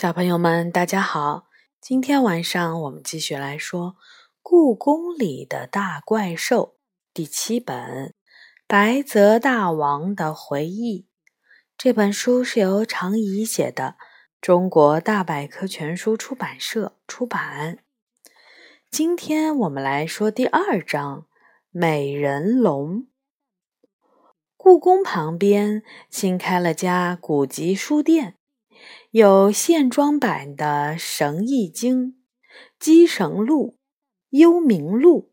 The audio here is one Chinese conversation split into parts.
小朋友们，大家好！今天晚上我们继续来说《故宫里的大怪兽》第七本《白泽大王的回忆》。这本书是由常怡写的，中国大百科全书出版社出版。今天我们来说第二章《美人龙》。故宫旁边新开了家古籍书店。有线装版的《绳易经》《鸡绳录》《幽冥录》，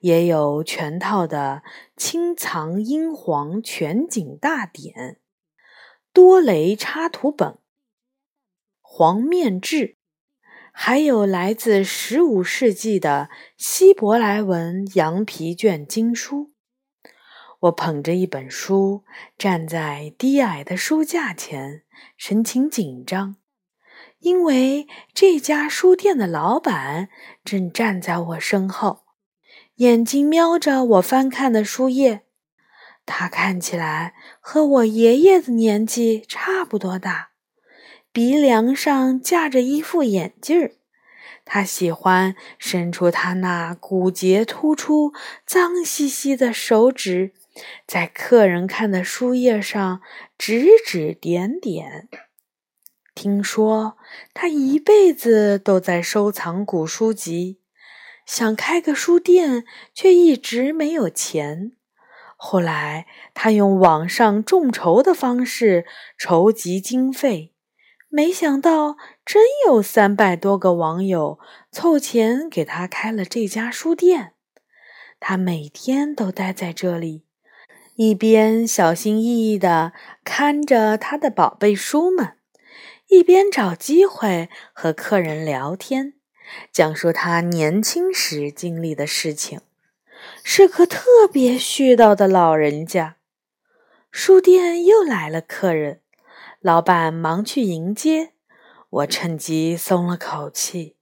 也有全套的《清藏英皇全景大典》《多雷插图本》《黄面志》，还有来自十五世纪的希伯来文羊皮卷经书。我捧着一本书，站在低矮的书架前。神情紧张，因为这家书店的老板正站在我身后，眼睛瞄着我翻看的书页。他看起来和我爷爷的年纪差不多大，鼻梁上架着一副眼镜儿。他喜欢伸出他那骨节突出、脏兮兮的手指。在客人看的书页上指指点点。听说他一辈子都在收藏古书籍，想开个书店，却一直没有钱。后来他用网上众筹的方式筹集经费，没想到真有三百多个网友凑钱给他开了这家书店。他每天都待在这里。一边小心翼翼地看着他的宝贝书们，一边找机会和客人聊天，讲述他年轻时经历的事情。是个特别絮叨的老人家。书店又来了客人，老板忙去迎接，我趁机松了口气，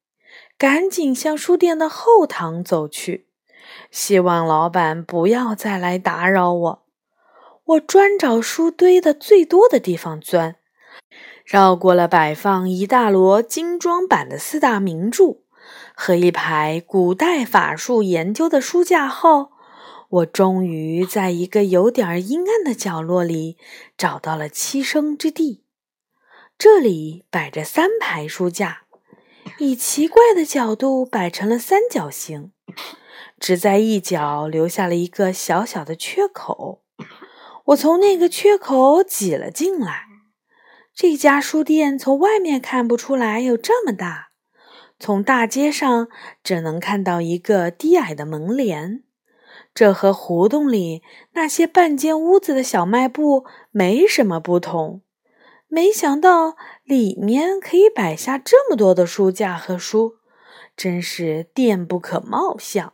赶紧向书店的后堂走去。希望老板不要再来打扰我。我专找书堆的最多的地方钻，绕过了摆放一大摞精装版的四大名著和一排古代法术研究的书架后，我终于在一个有点阴暗的角落里找到了栖身之地。这里摆着三排书架，以奇怪的角度摆成了三角形。只在一角留下了一个小小的缺口，我从那个缺口挤了进来。这家书店从外面看不出来有这么大，从大街上只能看到一个低矮的门帘。这和胡同里那些半间屋子的小卖部没什么不同。没想到里面可以摆下这么多的书架和书，真是店不可貌相。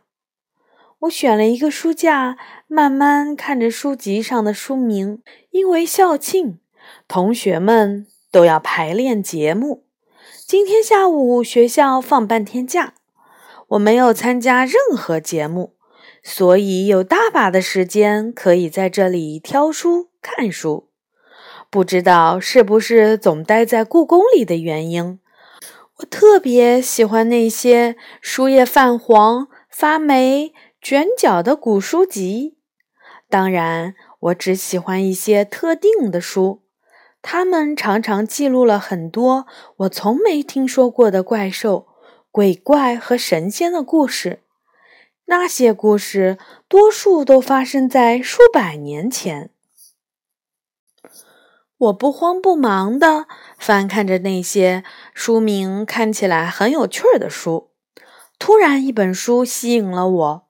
我选了一个书架，慢慢看着书籍上的书名。因为校庆，同学们都要排练节目。今天下午学校放半天假，我没有参加任何节目，所以有大把的时间可以在这里挑书、看书。不知道是不是总待在故宫里的原因，我特别喜欢那些书页泛黄、发霉。卷角的古书籍，当然，我只喜欢一些特定的书，它们常常记录了很多我从没听说过的怪兽、鬼怪和神仙的故事。那些故事多数都发生在数百年前。我不慌不忙地翻看着那些书名看起来很有趣的书，突然，一本书吸引了我。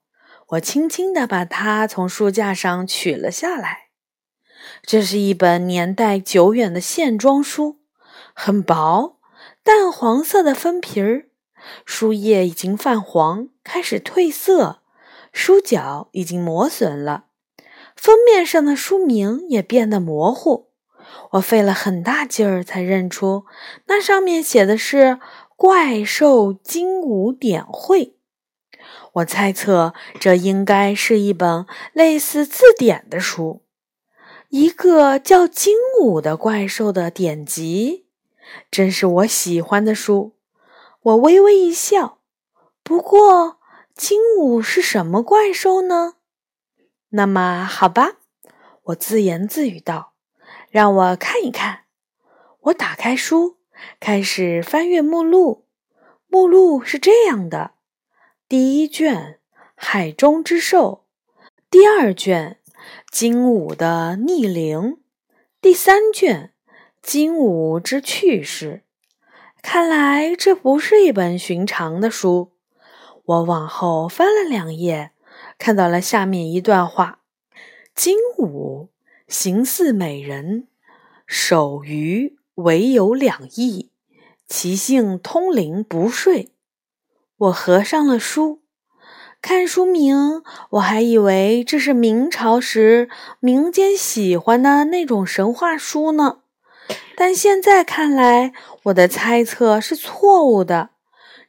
我轻轻地把它从书架上取了下来。这是一本年代久远的线装书，很薄，淡黄色的封皮儿，书页已经泛黄，开始褪色，书角已经磨损了，封面上的书名也变得模糊。我费了很大劲儿才认出，那上面写的是《怪兽精武典会》。我猜测，这应该是一本类似字典的书，一个叫精武的怪兽的典籍。真是我喜欢的书。我微微一笑。不过，精武是什么怪兽呢？那么好吧，我自言自语道：“让我看一看。”我打开书，开始翻阅目录。目录是这样的：第一卷《海中之兽》，第二卷《精武的逆鳞》，第三卷《精武之趣事》。看来这不是一本寻常的书。我往后翻了两页，看到了下面一段话：精武形似美人，手鱼唯有两翼。其性通灵不睡。我合上了书，看书名，我还以为这是明朝时民间喜欢的那种神话书呢。但现在看来，我的猜测是错误的。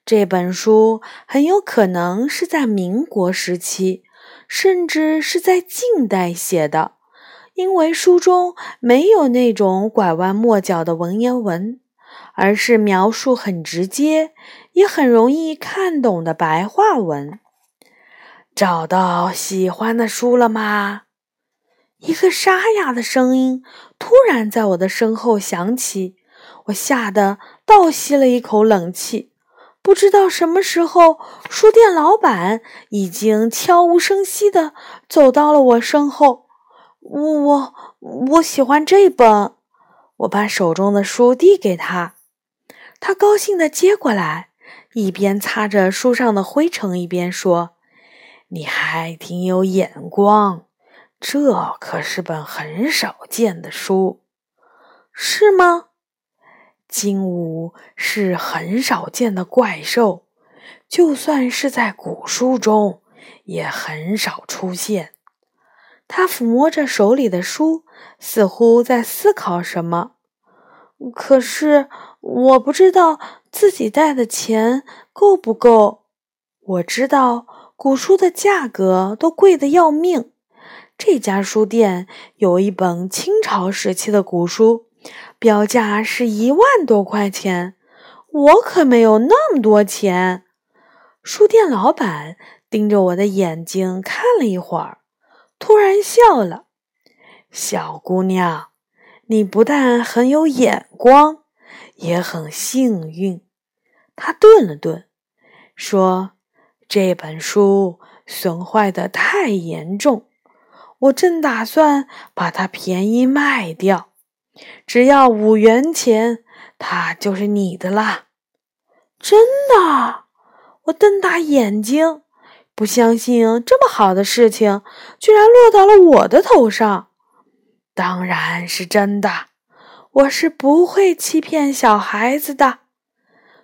这本书很有可能是在民国时期，甚至是在近代写的，因为书中没有那种拐弯抹角的文言文。而是描述很直接，也很容易看懂的白话文。找到喜欢的书了吗？一个沙哑的声音突然在我的身后响起，我吓得倒吸了一口冷气。不知道什么时候，书店老板已经悄无声息地走到了我身后。我我我喜欢这本。我把手中的书递给他，他高兴地接过来，一边擦着书上的灰尘，一边说：“你还挺有眼光，这可是本很少见的书，是吗？金武是很少见的怪兽，就算是在古书中，也很少出现。”他抚摸着手里的书，似乎在思考什么。可是我不知道自己带的钱够不够。我知道古书的价格都贵得要命。这家书店有一本清朝时期的古书，标价是一万多块钱。我可没有那么多钱。书店老板盯着我的眼睛看了一会儿。突然笑了，小姑娘，你不但很有眼光，也很幸运。他顿了顿，说：“这本书损坏的太严重，我正打算把它便宜卖掉，只要五元钱，它就是你的啦。”真的？我瞪大眼睛。不相信这么好的事情居然落到了我的头上，当然是真的。我是不会欺骗小孩子的。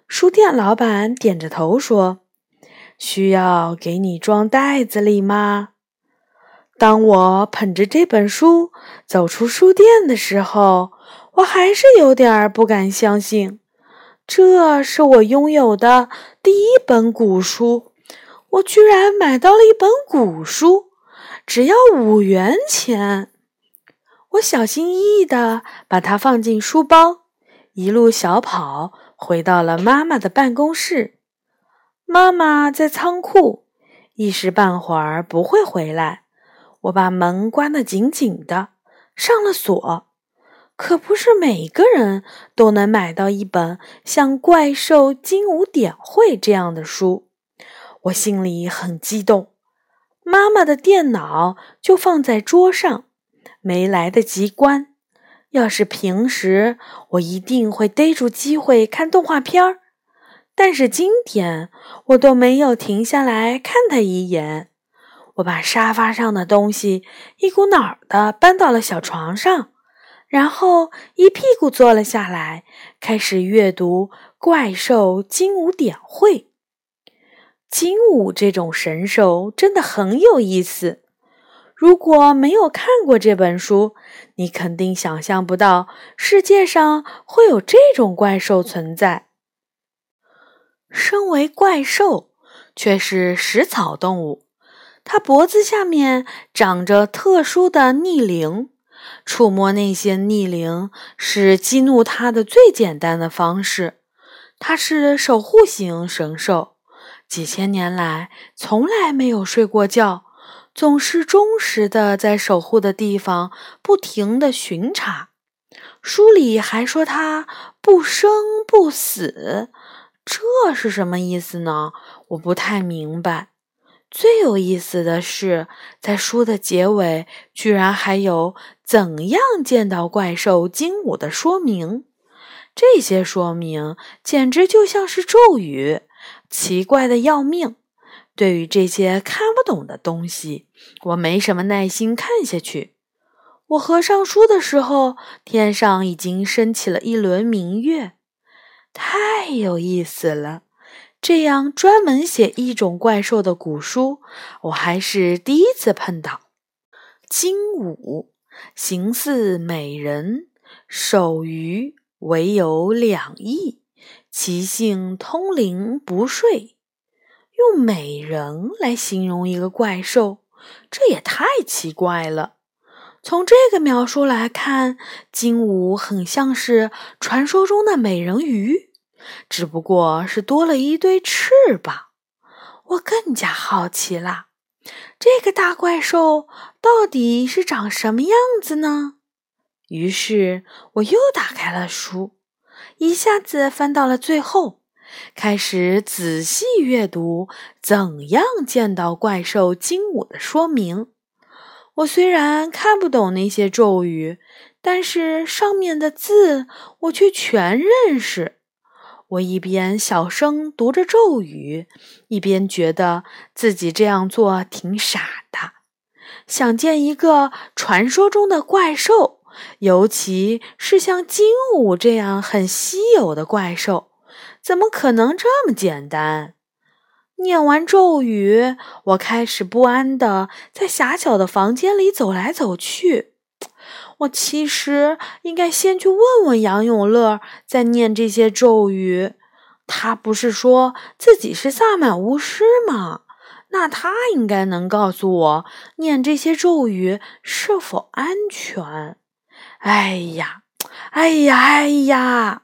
书店老板点着头说：“需要给你装袋子里吗？”当我捧着这本书走出书店的时候，我还是有点不敢相信，这是我拥有的第一本古书。我居然买到了一本古书，只要五元钱。我小心翼翼地把它放进书包，一路小跑回到了妈妈的办公室。妈妈在仓库，一时半会儿不会回来。我把门关得紧紧的，上了锁。可不是每个人都能买到一本像《怪兽精武典会》这样的书。我心里很激动，妈妈的电脑就放在桌上，没来得及关。要是平时，我一定会逮住机会看动画片儿，但是今天我都没有停下来看它一眼。我把沙发上的东西一股脑儿的搬到了小床上，然后一屁股坐了下来，开始阅读《怪兽精武典会》。精武这种神兽真的很有意思。如果没有看过这本书，你肯定想象不到世界上会有这种怪兽存在。身为怪兽，却是食草动物，它脖子下面长着特殊的逆鳞，触摸那些逆鳞是激怒它的最简单的方式。它是守护型神兽，几千年来从来没有睡过觉，总是忠实的在守护的地方不停的巡查。书里还说它不生不死，这是什么意思呢？我不太明白。最有意思的是，在书的结尾，居然还有怎样见到怪兽精武的说明。这些说明简直就像是咒语，奇怪的要命。对于这些看不懂的东西，我没什么耐心看下去。我合上书的时候，天上已经升起了一轮明月，太有意思了。这样专门写一种怪兽的古书，我还是第一次碰到。精武，形似美人，手鱼唯有两翼，其性通灵不睡。用美人来形容一个怪兽，这也太奇怪了。从这个描述来看，金武很像是传说中的美人鱼。只不过是多了一对翅膀，我更加好奇啦。这个大怪兽到底是长什么样子呢？于是我又打开了书，一下子翻到了最后，开始仔细阅读怎样见到怪兽精武的说明。我虽然看不懂那些咒语，但是上面的字我却全认识。我一边小声读着咒语，一边觉得自己这样做挺傻的。想见一个传说中的怪兽，尤其是像精武这样很稀有的怪兽，怎么可能这么简单？念完咒语，我开始不安地在狭小的房间里走来走去。我其实应该先去问问杨永乐，再念这些咒语。他不是说自己是萨满巫师吗？那他应该能告诉我，念这些咒语是否安全。哎呀，哎呀，哎呀！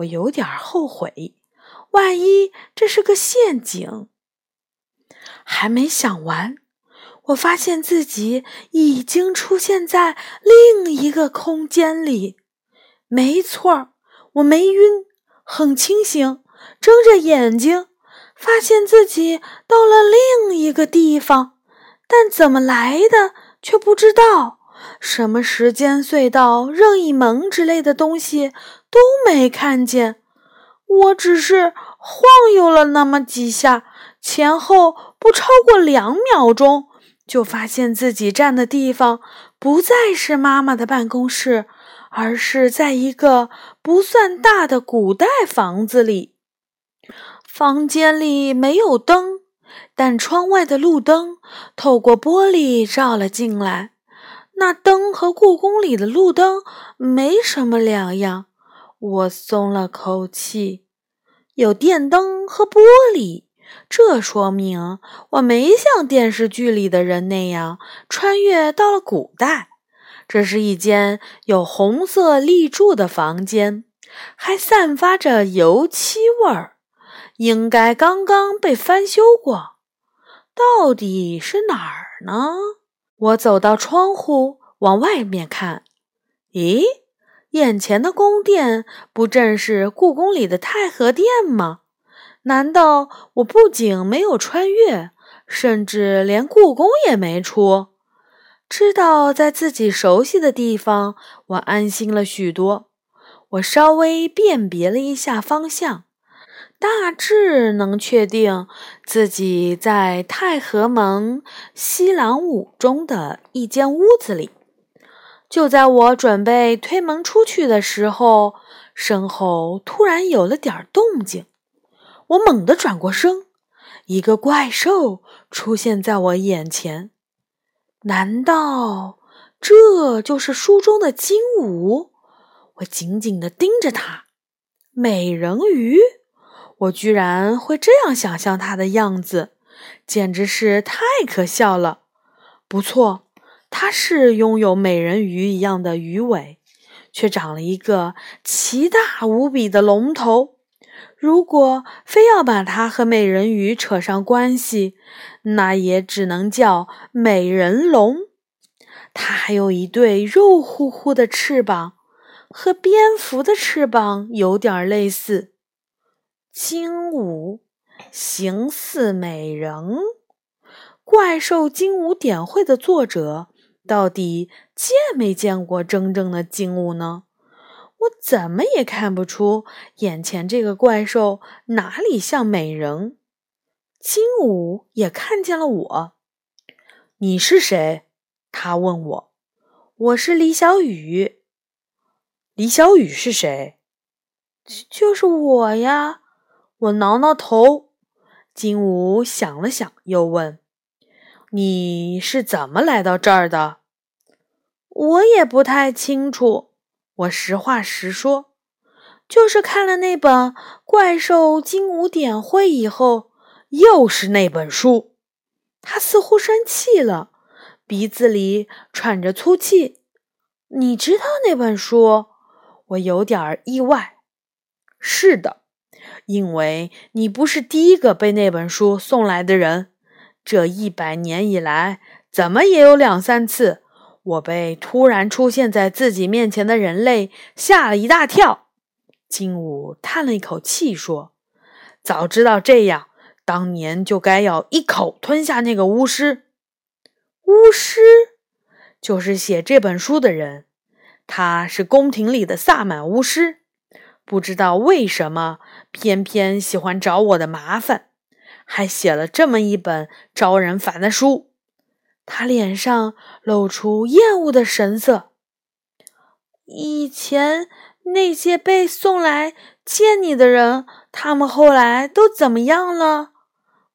我有点后悔，万一这是个陷阱。还没想完。我发现自己已经出现在另一个空间里。没错我没晕，很清醒，睁着眼睛，发现自己到了另一个地方，但怎么来的却不知道。什么时间隧道、任意门之类的东西都没看见。我只是晃悠了那么几下，前后不超过两秒钟。就发现自己站的地方不再是妈妈的办公室，而是在一个不算大的古代房子里。房间里没有灯，但窗外的路灯透过玻璃照了进来。那灯和故宫里的路灯没什么两样。我松了口气，有电灯和玻璃。这说明我没像电视剧里的人那样穿越到了古代。这是一间有红色立柱的房间，还散发着油漆味儿，应该刚刚被翻修过。到底是哪儿呢？我走到窗户往外面看，咦，眼前的宫殿不正是故宫里的太和殿吗？难道我不仅没有穿越，甚至连故宫也没出？知道在自己熟悉的地方，我安心了许多。我稍微辨别了一下方向，大致能确定自己在太和门西廊五中的一间屋子里。就在我准备推门出去的时候，身后突然有了点动静。我猛地转过身，一个怪兽出现在我眼前。难道这就是书中的精武？我紧紧地盯着它。美人鱼，我居然会这样想象它的样子，简直是太可笑了。不错，它是拥有美人鱼一样的鱼尾，却长了一个奇大无比的龙头。如果非要把它和美人鱼扯上关系，那也只能叫美人龙。它还有一对肉乎乎的翅膀，和蝙蝠的翅膀有点类似。精武，形似美人。怪兽精武点会的作者到底见没见过真正的精武呢？我怎么也看不出眼前这个怪兽哪里像美人。金武也看见了我。你是谁？他问我。我是李小雨。李小雨是谁？就是我呀。我挠挠头。金武想了想，又问：“你是怎么来到这儿的？”我也不太清楚。我实话实说，就是看了那本《怪兽精武典会》以后，又是那本书。他似乎生气了，鼻子里喘着粗气。你知道那本书？我有点意外。是的，因为你不是第一个被那本书送来的人。这一百年以来，怎么也有两三次。我被突然出现在自己面前的人类吓了一大跳。金武叹了一口气说：“早知道这样，当年就该要一口吞下那个巫师。巫师就是写这本书的人，他是宫廷里的萨满巫师，不知道为什么偏偏喜欢找我的麻烦，还写了这么一本招人烦的书。”他脸上露出厌恶的神色。以前那些被送来见你的人，他们后来都怎么样了？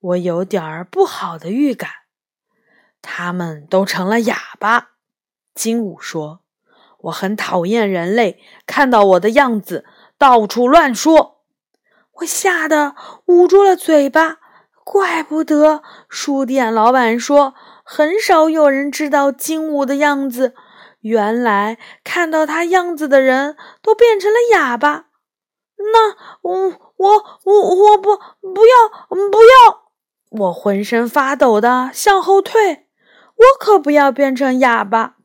我有点儿不好的预感。他们都成了哑巴。金武说：“我很讨厌人类看到我的样子到处乱说。”我吓得捂住了嘴巴。怪不得书店老板说。很少有人知道金武的样子。原来看到他样子的人都变成了哑巴。那我我我我不不要不要！我浑身发抖的向后退。我可不要变成哑巴。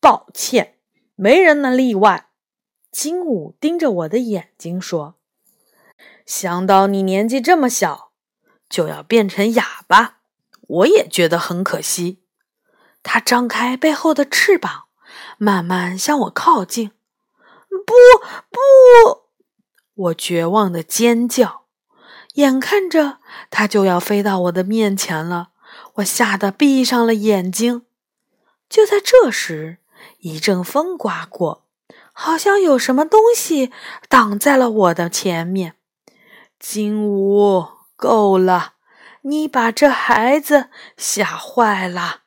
抱歉，没人能例外。金武盯着我的眼睛说：“想到你年纪这么小，就要变成哑巴。”我也觉得很可惜。它张开背后的翅膀，慢慢向我靠近。不，不！我绝望的尖叫。眼看着它就要飞到我的面前了，我吓得闭上了眼睛。就在这时，一阵风刮过，好像有什么东西挡在了我的前面。金武，够了！你把这孩子吓坏了，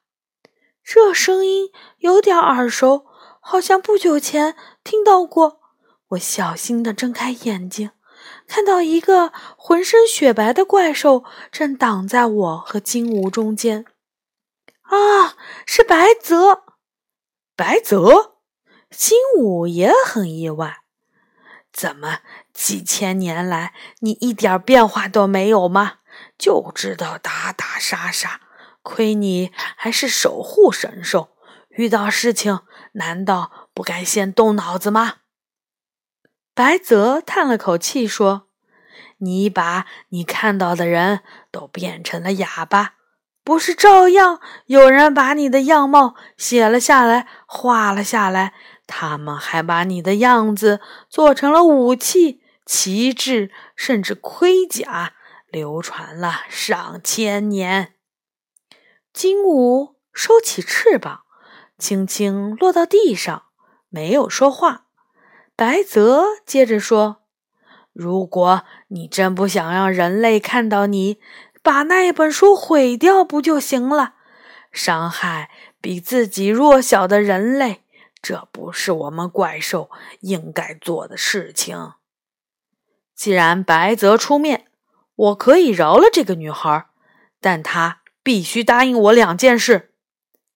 这声音有点耳熟，好像不久前听到过。我小心地睁开眼睛，看到一个浑身雪白的怪兽正挡在我和金吾中间。啊，是白泽！白泽，金武也很意外。怎么几千年来你一点变化都没有吗？就知道打打杀杀，亏你还是守护神兽，遇到事情难道不该先动脑子吗？白泽叹了口气说：“你把你看到的人都变成了哑巴，不是照样有人把你的样貌写了下来、画了下来？他们还把你的样子做成了武器、旗帜，甚至盔甲。”流传了上千年。金武收起翅膀，轻轻落到地上，没有说话。白泽接着说：“如果你真不想让人类看到你，把那本书毁掉不就行了？伤害比自己弱小的人类，这不是我们怪兽应该做的事情。既然白泽出面。”我可以饶了这个女孩，但她必须答应我两件事。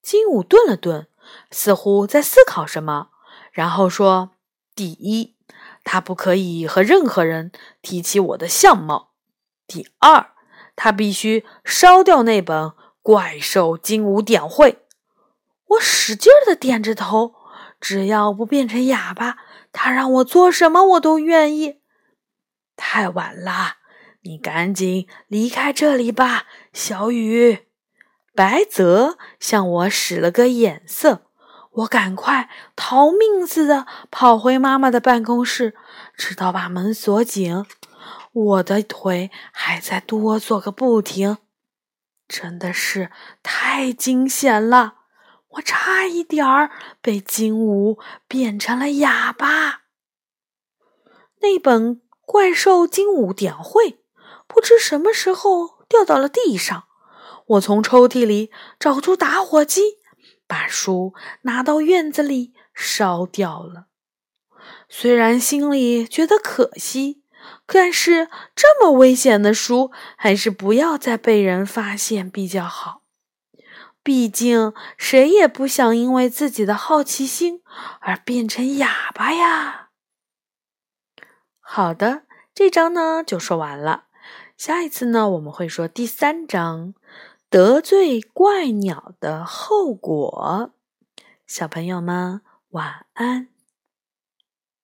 金武顿了顿，似乎在思考什么，然后说：“第一，他不可以和任何人提起我的相貌；第二，他必须烧掉那本《怪兽精武典会》。”我使劲的点着头，只要不变成哑巴，他让我做什么我都愿意。太晚了，你赶紧离开这里吧，小雨。白泽向我使了个眼色，我赶快逃命似的跑回妈妈的办公室，直到把门锁紧。我的腿还在哆嗦个不停，真的是太惊险了。我差一点儿被金武变成了哑巴。那本《怪兽精武典会》不知什么时候掉到了地上，我从抽屉里找出打火机，把书拿到院子里烧掉了。虽然心里觉得可惜，但是这么危险的书，还是不要再被人发现比较好。毕竟，谁也不想因为自己的好奇心而变成哑巴呀。好的，这章呢就说完了。下一次呢，我们会说第三章“得罪怪鸟的后果”。小朋友们，晚安。